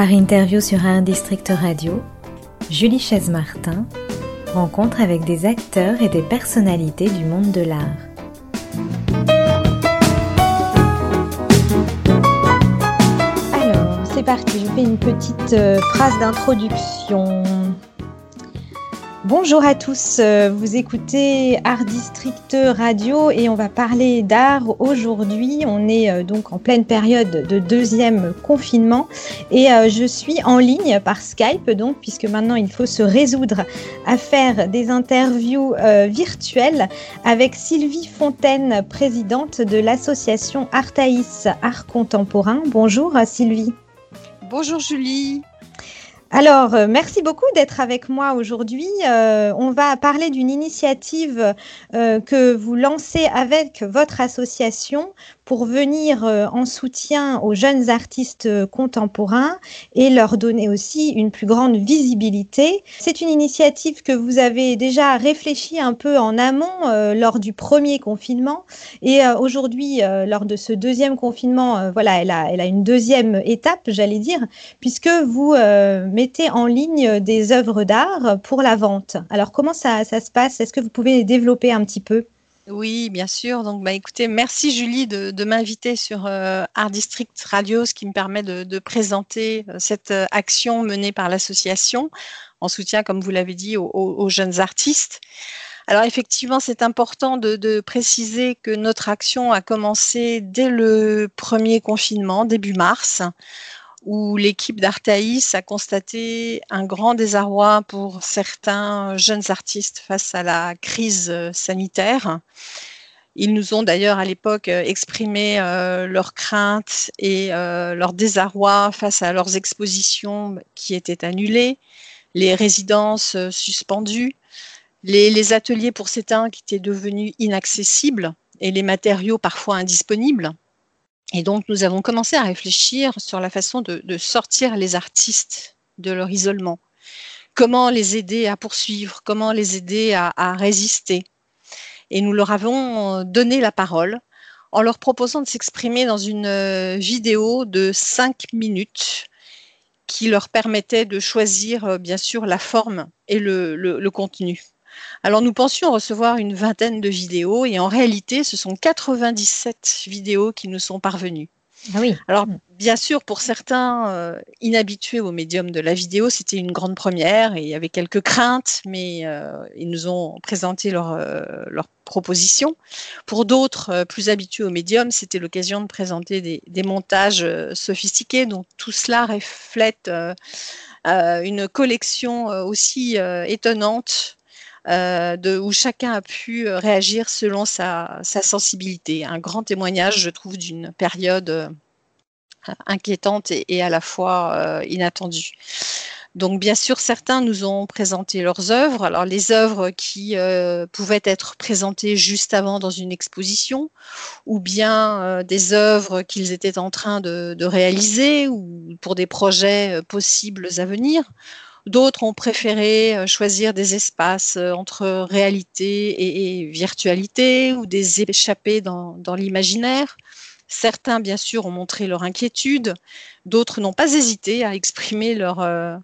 Art Interview sur Art District Radio, Julie Chaise-Martin rencontre avec des acteurs et des personnalités du monde de l'art. Alors, c'est parti, je fais une petite euh, phrase d'introduction. Bonjour à tous, euh, vous écoutez Art District Radio et on va parler d'art aujourd'hui. On est euh, donc en pleine période de deuxième confinement et euh, je suis en ligne par Skype donc puisque maintenant il faut se résoudre à faire des interviews virtuelles avec Sylvie Fontaine, présidente de l'association Artaïs Art Contemporain. Bonjour Sylvie. Bonjour Julie. Alors, euh, merci beaucoup d'être avec moi aujourd'hui. Euh, on va parler d'une initiative euh, que vous lancez avec votre association pour venir euh, en soutien aux jeunes artistes euh, contemporains et leur donner aussi une plus grande visibilité. C'est une initiative que vous avez déjà réfléchi un peu en amont euh, lors du premier confinement et aujourd'hui lors de ce deuxième confinement, voilà, elle a, une deuxième étape, j'allais dire, puisque vous mettez en ligne des œuvres d'art pour la vente. Alors comment ça, ça se passe? Est-ce que vous pouvez développer un petit peu? Oui, bien sûr. Donc, bah, écoutez, merci Julie de, m'inviter sur euh, Art District Radio, ce qui me permet de, présenter euh, cette euh, action menée par l'association en soutien, comme vous l'avez dit, aux, jeunes artistes. Alors, effectivement, c'est important de, préciser que notre action a commencé dès le premier confinement, début mars où l'équipe d'Artaïs a constaté un grand désarroi pour certains jeunes artistes face à la crise euh, sanitaire. Ils nous ont d'ailleurs à l'époque euh, exprimé euh, leurs craintes et leur désarroi face à leurs expositions qui étaient annulées, les résidences suspendues, les, les ateliers pour certains qui étaient devenus inaccessibles et les matériaux parfois indisponibles. Et donc, nous avons commencé à réfléchir sur la façon de, sortir les artistes de leur isolement. Comment les aider à poursuivre, comment les aider à, résister. Et nous leur avons donné la parole en leur proposant de s'exprimer dans une euh, vidéo de cinq minutes qui leur permettait de choisir, euh, bien sûr, la forme et le contenu. Alors nous pensions recevoir une vingtaine de vidéos et en réalité, ce sont 97 vidéos qui nous sont parvenues. Ah oui. Alors, bien sûr, pour certains euh, inhabitués au médium de la vidéo, c'était une grande première et il y avait quelques craintes, mais euh, ils nous ont présenté leurs leur euh, propositions. Pour d'autres plus habitués au médium, c'était l'occasion de présenter des, des montages sophistiqués. Donc, tout cela reflète une collection aussi étonnante euh, de, où chacun a pu euh, réagir selon sa, sensibilité. Un grand témoignage, je trouve, d'une période euh, inquiétante et, à la fois inattendue. Donc, bien sûr, certains nous ont présenté leurs œuvres. Alors, les œuvres qui pouvaient être présentées juste avant dans une exposition, ou bien des œuvres qu'ils étaient en train de, réaliser, ou pour des projets possibles à venir, D'autres ont préféré euh, choisir des espaces euh, entre réalité et, virtualité ou des échappées dans, l'imaginaire. Certains, bien sûr, ont montré leur inquiétude. D'autres n'ont pas hésité à exprimer leur, euh,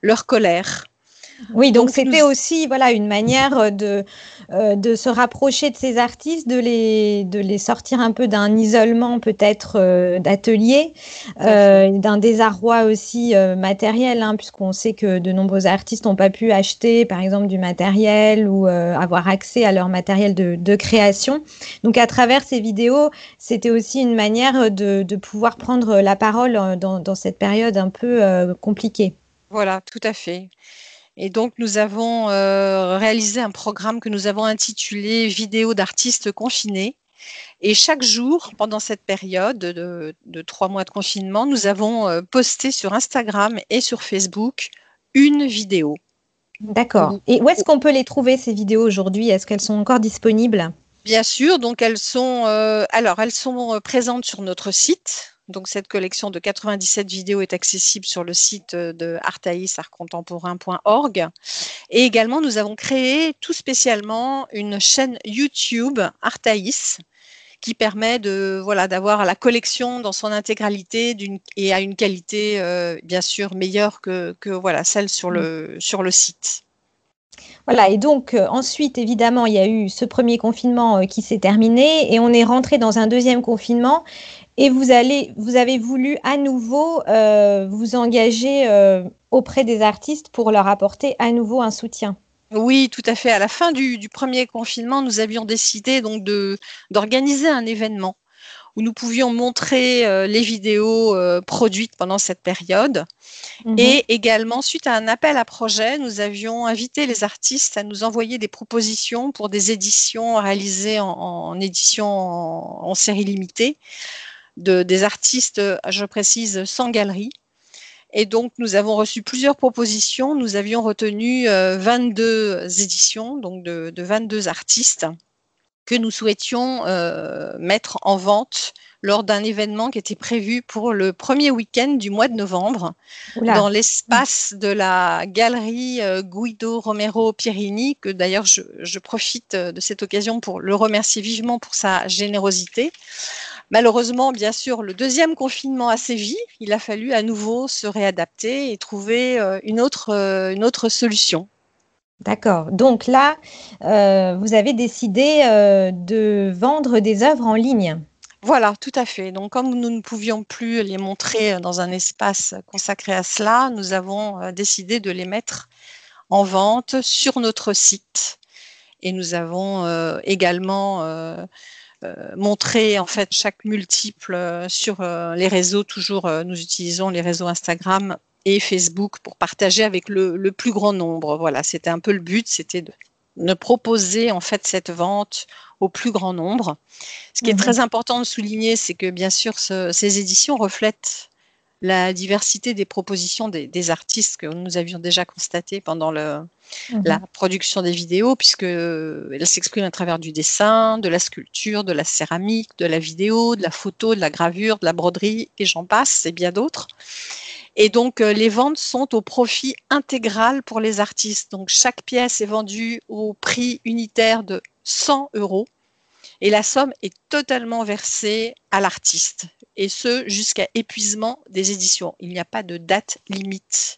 leur colère. Oui, donc c'était aussi voilà une manière euh, de, euh, de se rapprocher de ces artistes, de les, de les sortir un peu d'un isolement peut-être euh, d'atelier, d'un désarroi aussi matériel, hein, puisqu'on sait que de nombreux artistes n'ont pas pu acheter par exemple du matériel ou avoir accès à leur matériel de, de, création. Donc à travers ces vidéos, c'était aussi une manière de, de, pouvoir prendre la parole dans, dans cette période un peu compliquée. Voilà, tout à fait. Et donc, nous avons euh, réalisé un programme que nous avons intitulé Vidéo d'artistes confinés. Et chaque jour, pendant cette période de, trois mois de confinement, nous avons euh, posté sur Instagram et sur Facebook une vidéo. D'accord. Et où est-ce qu'on peut les trouver, ces vidéos aujourd'hui? Est-ce qu'elles sont encore disponibles? Bien sûr, donc elles sont, euh, alors elles sont présentes sur notre site donc cette collection de 97 vidéos est accessible sur le site euh, de artaïsartcontemporain.org. Et également, nous avons créé tout spécialement une chaîne YouTube Artaïs qui permet de voilà d'avoir la collection dans son intégralité et à une qualité bien sûr meilleure que, que voilà celle sur le, sur le site. Voilà, et donc ensuite, évidemment, il y a eu ce premier confinement qui s'est terminé et on est rentré dans un deuxième confinement et vous, allez, vous avez voulu à nouveau euh, vous engager euh, auprès des artistes pour leur apporter à nouveau un soutien. Oui, tout à fait. À la fin du, premier confinement, nous avions décidé donc d'organiser un événement où nous pouvions montrer euh, les vidéos produites pendant cette période. Mhm. Et également, suite à un appel à projet, nous avions invité les artistes à nous envoyer des propositions pour des éditions réalisées en, édition en, série limitée des artistes, je précise, sans galerie. Et donc, nous avons reçu plusieurs propositions. Nous avions retenu 22 euh, éditions, donc de, 22 artistes, que nous souhaitions euh, mettre en vente lors d'un événement qui était prévu pour le premier week-end du mois de novembre, dans l'espace de la galerie euh, Guido Romero Pierini, que d'ailleurs je, je, profite de cette occasion pour le remercier vivement pour sa générosité. Malheureusement, bien sûr, le deuxième confinement a sévi. Il a fallu à nouveau se réadapter et trouver euh, une autre, euh, une autre solution. D'accord. Donc là, euh, vous avez décidé de vendre des œuvres en ligne. Voilà, tout à fait. Donc, comme nous ne pouvions plus les montrer dans un espace consacré à cela, nous avons décidé de les mettre en vente sur notre site. Et nous avons également euh, montrer en fait chaque multiple euh, sur euh, les réseaux. Toujours, nous utilisons les réseaux Instagram et Facebook pour partager avec le, plus grand nombre. Voilà, c'était un peu le but, c'était de, proposer en fait cette vente au plus grand nombre. Ce qui est mhm. très important de souligner, c'est que bien sûr, ces éditions reflètent la diversité des propositions des, artistes que nous avions déjà constaté pendant le, mhm. la production des vidéos, puisqu'elles s'expriment à travers du dessin, de la sculpture, de la céramique, de la vidéo, de la photo, de la gravure, de la broderie, et j'en passe, et bien d'autres. Et donc, euh, les ventes sont au profit intégral pour les artistes. Donc, chaque pièce est vendue au prix unitaire de 100 euros et la somme est totalement versée à l'artiste, et ce jusqu'à épuisement des éditions. Il n'y a pas de date limite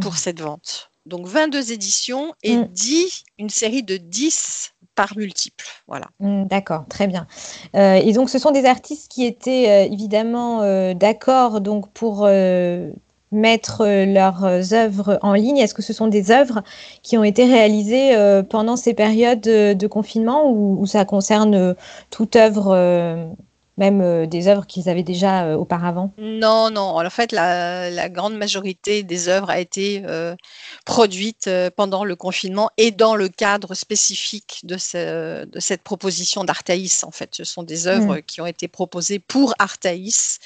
pour mmh. cette vente. Donc 22 éditions et 10, mmh. une série de 10 par multiple. Voilà. Mmh, d'accord, très bien. Euh, et donc ce sont des artistes qui étaient euh, évidemment euh, d'accord donc pour mettre leurs œuvres en ligne Est-ce que ce sont des œuvres qui ont été réalisées pendant ces périodes de confinement ou, ça concerne toute œuvre même des œuvres qu'ils avaient déjà auparavant Non, non. En fait, la, grande majorité des œuvres a été produite pendant le confinement et dans le cadre spécifique de, de cette proposition d'Artaïs. En fait, ce sont des œuvres mmh. qui ont été proposées pour Artaïs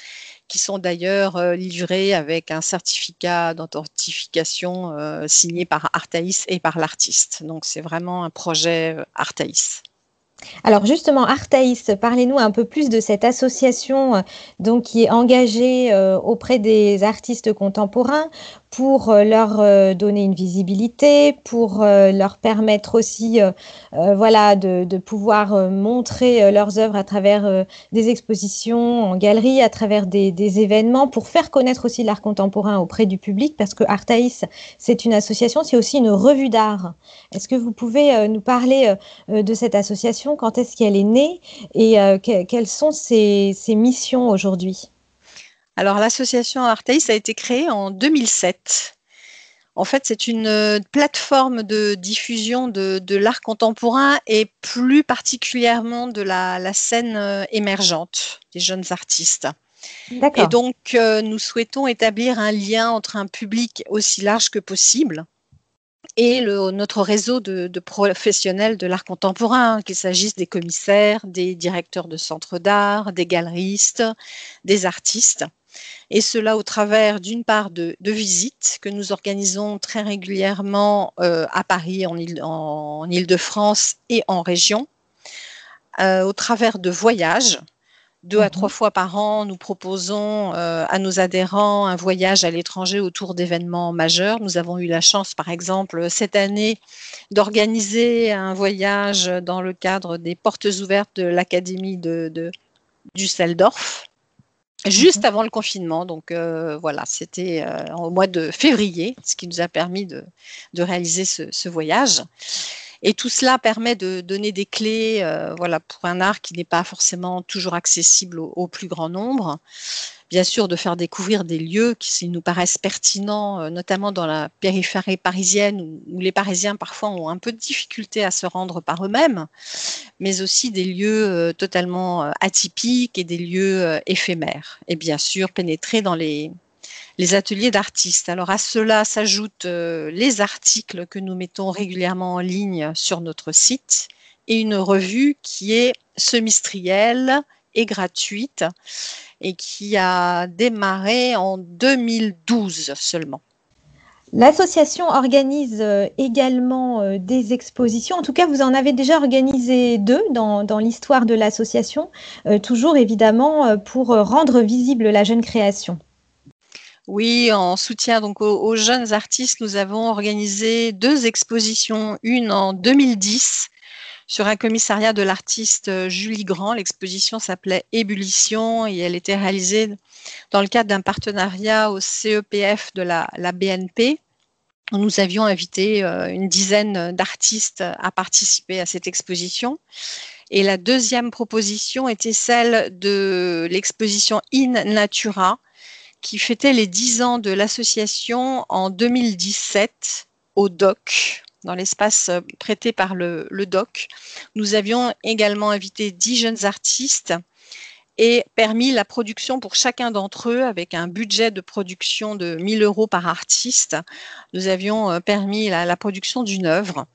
qui sont d'ailleurs euh, livrés avec un certificat d'authentification euh, signé par Artaïs et par l'artiste. Donc c'est vraiment un projet euh, Artaïs. Alors justement, Artaïs, parlez-nous un peu plus de cette association donc, qui est engagée auprès des artistes contemporains pour euh, leur euh, donner une visibilité, pour euh, leur permettre aussi voilà, de, pouvoir montrer leurs œuvres à travers des expositions en galerie, à travers des, événements, pour faire connaître aussi l'art contemporain auprès du public, parce que Artaïs, c'est une association, c'est aussi une revue d'art. Est-ce que vous pouvez nous parler de cette association, quand est-ce qu'elle est née? Et quelles sont ses missions aujourd'hui? Alors, l'association Arteis a été créée en 2007. En fait, c'est une euh, plateforme de diffusion de, l'art contemporain et plus particulièrement de la, scène euh, émergente des jeunes artistes. Et donc, euh, nous souhaitons établir un lien entre un public aussi large que possible et notre réseau de, de professionnels de l'art contemporain, qu'il s'agisse des commissaires, des directeurs de centres d'art, des galeristes, des artistes et cela au travers d'une part de, visites que nous organisons très régulièrement euh, à Paris, en, Ile, de france et en région, euh, au travers de voyages. deux à trois fois par an, nous proposons à nos adhérents un voyage à l'étranger autour d'événements majeurs. Nous avons eu la chance, par exemple, cette année, d'organiser un voyage dans le cadre des portes ouvertes de l'Académie de, de, Düsseldorf juste mhm. avant le confinement. Donc euh, voilà, c'était euh, au mois de février, ce qui nous a permis de, réaliser ce, voyage. Et tout cela permet de donner des clés euh, voilà, pour un art qui n'est pas forcément toujours accessible au plus grand nombre bien sûr de faire découvrir des lieux qui nous paraissent pertinents, euh, notamment dans la périphérie parisienne où, les Parisiens parfois ont un peu de difficulté à se rendre par eux-mêmes, mais aussi des lieux euh, totalement atypiques et des lieux éphémères. Et bien sûr pénétrer dans les, les ateliers d'artistes. Alors à cela s'ajoutent les articles que nous mettons régulièrement en ligne sur notre site et une revue qui est semestrielle et gratuite et qui a démarré en 2012 seulement. L'association organise euh, également euh, des expositions. En tout cas, vous en avez déjà organisé deux dans, l'histoire de l'association, euh, toujours évidemment pour rendre visible la jeune création. Oui, en soutien donc aux, jeunes artistes, nous avons organisé deux expositions, une en 2010 sur un commissariat de l'artiste euh, Julie Grand. L'exposition s'appelait Ébullition et elle était réalisée dans le cadre d'un partenariat au CEPF de la, BNP. Nous avions invité euh, une dizaine d'artistes à participer à cette exposition. Et la deuxième proposition était celle de l'exposition In Natura, qui fêtait les dix ans de l'association en 2017 au DOC, dans l'espace euh, prêté par le, DOC. Nous avions également invité dix jeunes artistes et permis la production pour chacun d'entre eux avec un budget de production de 1000 euros par artiste. Nous avions euh, permis la, production d'une œuvre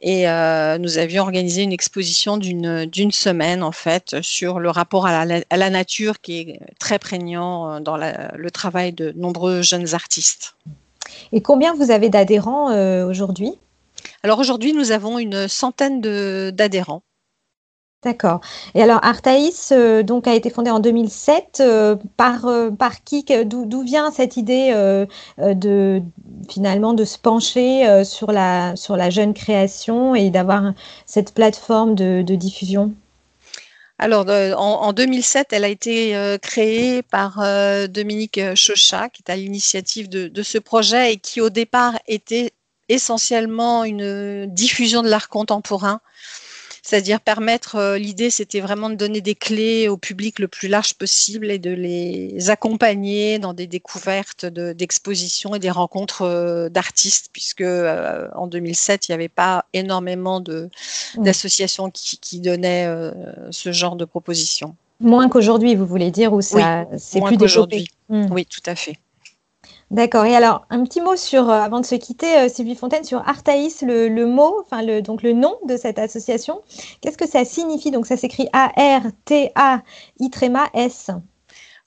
et euh, nous avions organisé une exposition d'une semaine en fait sur le rapport à la, nature qui est très prégnant dans le travail de nombreux jeunes artistes. Et combien vous avez d'adhérents aujourd'hui? Alors aujourd'hui, nous avons une centaine d'adhérents. D'accord. Et alors Artaïs euh, donc a été fondée en 2007 euh, par euh, par qui d'où vient cette idée de finalement de se pencher sur la sur la jeune création et d'avoir cette plateforme de, diffusion? Alors, en, 2007, elle a été créée par Dominique Chochat, qui est à l'initiative de, ce projet et qui, au départ, était essentiellement une diffusion de l'art contemporain. C'est-à-dire permettre, euh, l'idée c'était vraiment de donner des clés au public le plus large possible et de les accompagner dans des découvertes d'expositions et des rencontres euh, d'artistes, puisque euh, en 2007 il n'y avait pas énormément mmh. d'associations qui, qui, donnaient ce genre de propositions. Moins qu'aujourd'hui, vous voulez dire, ou ça c'est plus développé. Mmh. Oui, tout à fait. D'accord. Et alors, un petit mot sur, euh, avant de se quitter, euh, Sylvie Fontaine, sur Artaïs, le, mot, enfin le, donc le nom de cette association. Qu'est-ce que ça signifie? Donc, ça s'écrit A-R-T-A-I-S.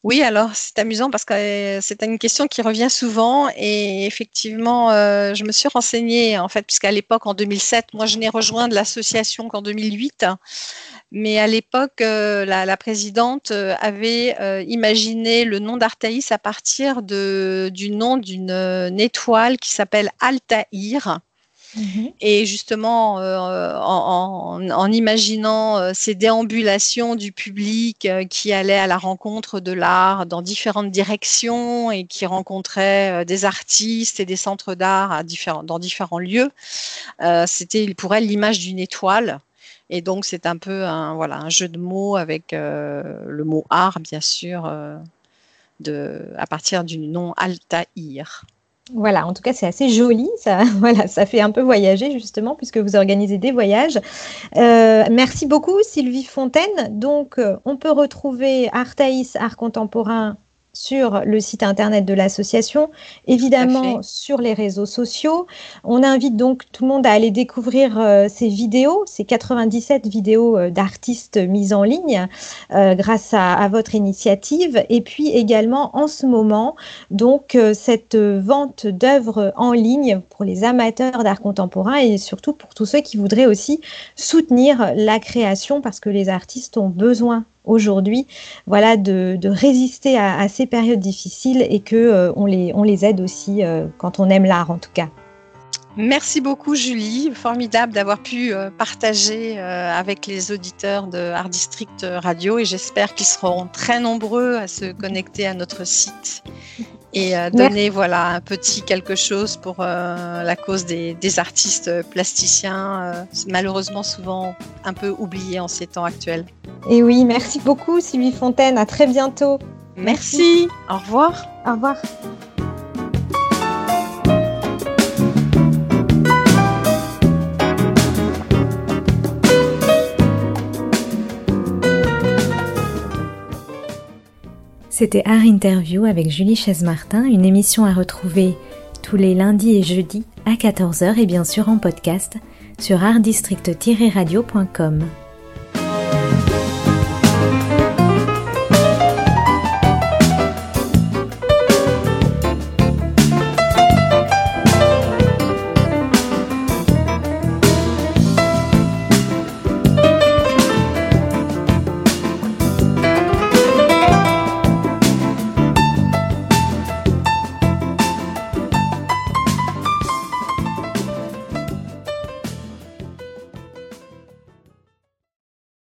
Oui, alors c'est amusant parce que euh, c'est une question qui revient souvent et effectivement, je me suis renseignée en fait, puisqu'à l'époque, en 2007, moi je n'ai rejoint l'association qu'en 2008. Mais à l'époque, euh, la, présidente euh, avait euh, imaginé le nom d'Artaïs à partir du nom d'une étoile qui s'appelle Altaïr. Mhm. Et justement, en, imaginant ces déambulations du public qui allait à la rencontre de l'art dans différentes directions et qui rencontrait des artistes et des centres d'art dans différents lieux, c'était pour elle l'image d'une étoile. Et donc, c'est un peu un, jeu de mots avec euh, le mot art, bien sûr, euh, à partir du nom Altaïr. Voilà, en tout cas, c'est assez joli. Ça, voilà, ça fait un peu voyager, justement, puisque vous organisez des voyages. Euh, merci beaucoup, Sylvie Fontaine. Donc, on peut retrouver Artaïs, Art Contemporain sur le site internet de l'association, évidemment sur les réseaux sociaux. On invite donc tout le monde à aller découvrir euh, ces vidéos, ces 97 vidéos euh, d'artistes mises en ligne euh, grâce à, votre initiative. Et puis également en ce moment, donc cette vente d'œuvres en ligne pour les amateurs d'art contemporain et surtout pour tous ceux qui voudraient aussi soutenir la création parce que les artistes ont besoin aujourd'hui, voilà, de, résister à, ces périodes difficiles et que on, les, on les aide aussi quand on aime l'art en tout cas. Merci beaucoup Julie, formidable d'avoir pu euh, partager euh, avec les auditeurs de Art District Radio et j'espère qu'ils seront très nombreux à se connecter à notre site et à donner voilà un petit quelque chose pour euh, la cause des, artistes plasticiens, malheureusement souvent un peu oubliés en ces temps actuels. Et oui, merci beaucoup Sylvie Fontaine, à très bientôt. merci. au revoir. Au revoir. C'était Art Interview avec Julie Chaise-Martin, une émission à retrouver tous les lundis et jeudis à 14h et bien sûr en podcast sur artdistrict-radio.com.